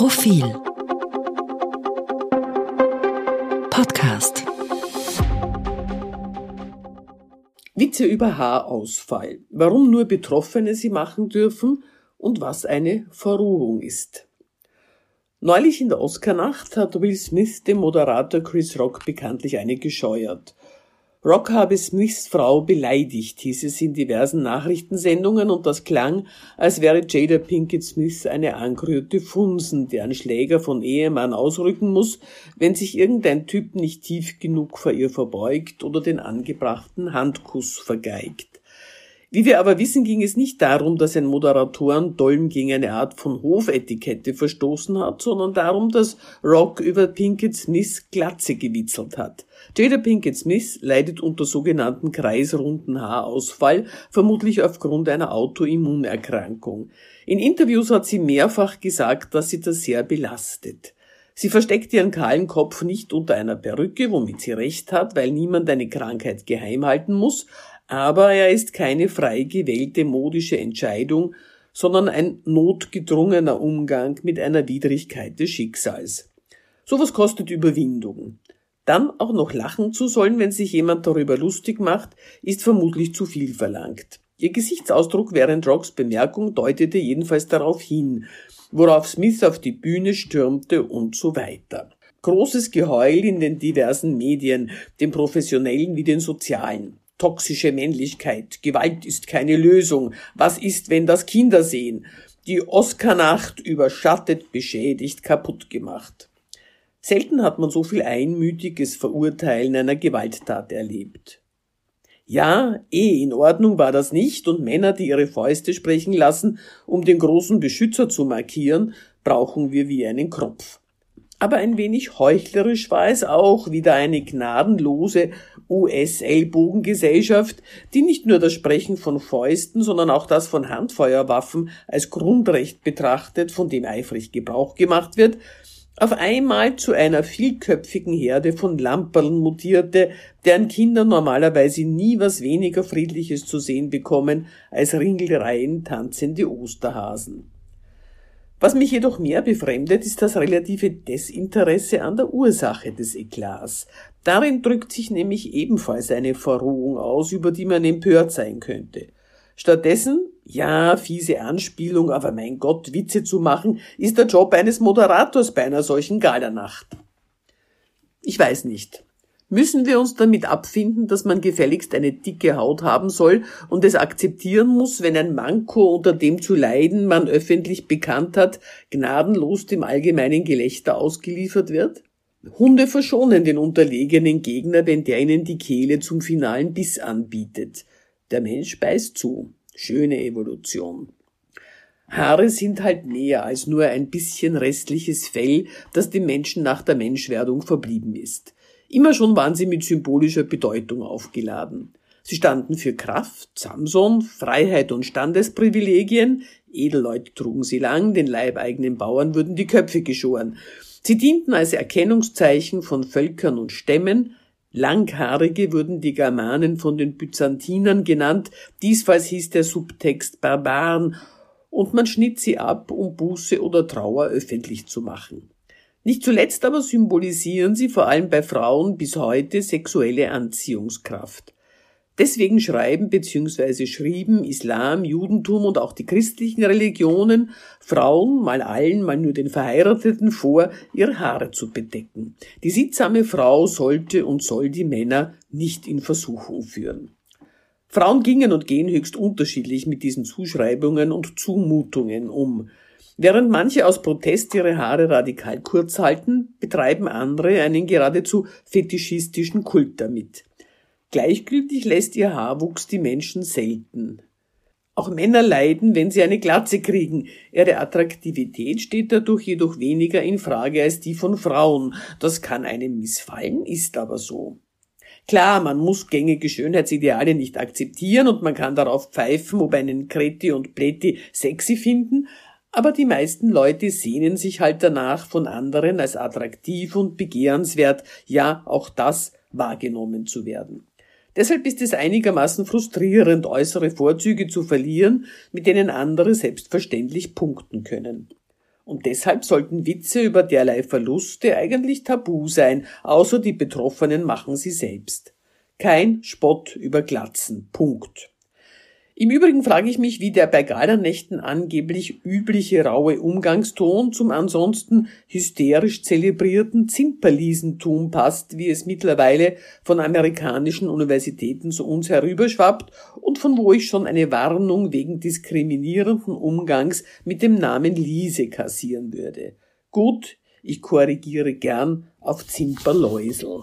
Profil Podcast Witze über Haarausfall. Warum nur Betroffene sie machen dürfen und was eine Verrohung ist. Neulich in der Oscarnacht hat Will Smith dem Moderator Chris Rock bekanntlich eine gescheuert. Rock habe Smiths Frau beleidigt, hieß es in diversen Nachrichtensendungen, und das klang, als wäre Jada Pinkett Smith eine angerührte Funsen, deren Schläger von Ehemann ausrücken muss, wenn sich irgendein Typ nicht tief genug vor ihr verbeugt oder den angebrachten Handkuss vergeigt. Wie wir aber wissen, ging es nicht darum, dass ein Moderatoren-Dolm gegen eine Art von Hofetikette verstoßen hat, sondern darum, dass Rock über Pinkett Smiths Glatze gewitzelt hat. Jada Pinkett Smith leidet unter sogenannten kreisrunden Haarausfall, vermutlich aufgrund einer Autoimmunerkrankung. In Interviews hat sie mehrfach gesagt, dass sie das sehr belastet. Sie versteckt ihren kahlen Kopf nicht unter einer Perücke, womit sie recht hat, weil niemand eine Krankheit geheim halten muss, aber er ist keine frei gewählte modische Entscheidung, sondern ein notgedrungener Umgang mit einer Widrigkeit des Schicksals. Sowas kostet Überwindung. Dann auch noch lachen zu sollen, wenn sich jemand darüber lustig macht, ist vermutlich zu viel verlangt. Ihr Gesichtsausdruck während Rocks Bemerkung deutete jedenfalls darauf hin, worauf Smith auf die Bühne stürmte und so weiter. Großes Geheul in den diversen Medien, den professionellen wie den sozialen toxische Männlichkeit, Gewalt ist keine Lösung, was ist, wenn das Kinder sehen, die Oscarnacht überschattet, beschädigt, kaputt gemacht. Selten hat man so viel einmütiges Verurteilen einer Gewalttat erlebt. Ja, eh in Ordnung war das nicht, und Männer, die ihre Fäuste sprechen lassen, um den großen Beschützer zu markieren, brauchen wir wie einen Kropf. Aber ein wenig heuchlerisch war es auch, wieder eine gnadenlose US-Ellbogengesellschaft, die nicht nur das Sprechen von Fäusten, sondern auch das von Handfeuerwaffen als Grundrecht betrachtet, von dem eifrig Gebrauch gemacht wird, auf einmal zu einer vielköpfigen Herde von Lamperln mutierte, deren Kinder normalerweise nie was weniger Friedliches zu sehen bekommen als Ringelreihen tanzende Osterhasen. Was mich jedoch mehr befremdet, ist das relative Desinteresse an der Ursache des Eklats. Darin drückt sich nämlich ebenfalls eine Verrohung aus, über die man empört sein könnte. Stattdessen, ja, fiese Anspielung, aber mein Gott, Witze zu machen, ist der Job eines Moderators bei einer solchen Galernacht. Ich weiß nicht. Müssen wir uns damit abfinden, dass man gefälligst eine dicke Haut haben soll und es akzeptieren muss, wenn ein Manko, unter dem zu leiden man öffentlich bekannt hat, gnadenlos dem allgemeinen Gelächter ausgeliefert wird? Hunde verschonen den unterlegenen Gegner, wenn der ihnen die Kehle zum finalen Biss anbietet. Der Mensch beißt zu. Schöne Evolution. Haare sind halt mehr als nur ein bisschen restliches Fell, das dem Menschen nach der Menschwerdung verblieben ist. Immer schon waren sie mit symbolischer Bedeutung aufgeladen. Sie standen für Kraft, Samson, Freiheit und Standesprivilegien, Edelleute trugen sie lang, den leibeigenen Bauern wurden die Köpfe geschoren. Sie dienten als Erkennungszeichen von Völkern und Stämmen, Langhaarige wurden die Germanen von den Byzantinern genannt, diesfalls hieß der Subtext Barbaren, und man schnitt sie ab, um Buße oder Trauer öffentlich zu machen. Nicht zuletzt aber symbolisieren sie vor allem bei Frauen bis heute sexuelle Anziehungskraft. Deswegen schreiben bzw. schrieben Islam, Judentum und auch die christlichen Religionen Frauen, mal allen, mal nur den Verheirateten vor, ihre Haare zu bedecken. Die sittsame Frau sollte und soll die Männer nicht in Versuchung führen. Frauen gingen und gehen höchst unterschiedlich mit diesen Zuschreibungen und Zumutungen um. Während manche aus Protest ihre Haare radikal kurz halten, betreiben andere einen geradezu fetischistischen Kult damit. Gleichgültig lässt ihr Haarwuchs die Menschen selten. Auch Männer leiden, wenn sie eine Glatze kriegen. Ihre Attraktivität steht dadurch jedoch weniger in Frage als die von Frauen. Das kann einem missfallen, ist aber so. Klar, man muss gängige Schönheitsideale nicht akzeptieren und man kann darauf pfeifen, ob einen Kreti und Pleti sexy finden, aber die meisten Leute sehnen sich halt danach, von anderen als attraktiv und begehrenswert, ja auch das wahrgenommen zu werden. Deshalb ist es einigermaßen frustrierend, äußere Vorzüge zu verlieren, mit denen andere selbstverständlich punkten können. Und deshalb sollten Witze über derlei Verluste eigentlich tabu sein, außer die Betroffenen machen sie selbst. Kein Spott über Glatzen. Punkt. Im Übrigen frage ich mich, wie der bei Galernächten angeblich übliche raue Umgangston zum ansonsten hysterisch zelebrierten Zimperliesentum passt, wie es mittlerweile von amerikanischen Universitäten zu uns herüberschwappt und von wo ich schon eine Warnung wegen diskriminierenden Umgangs mit dem Namen Liese kassieren würde. Gut, ich korrigiere gern auf Zimperläusel.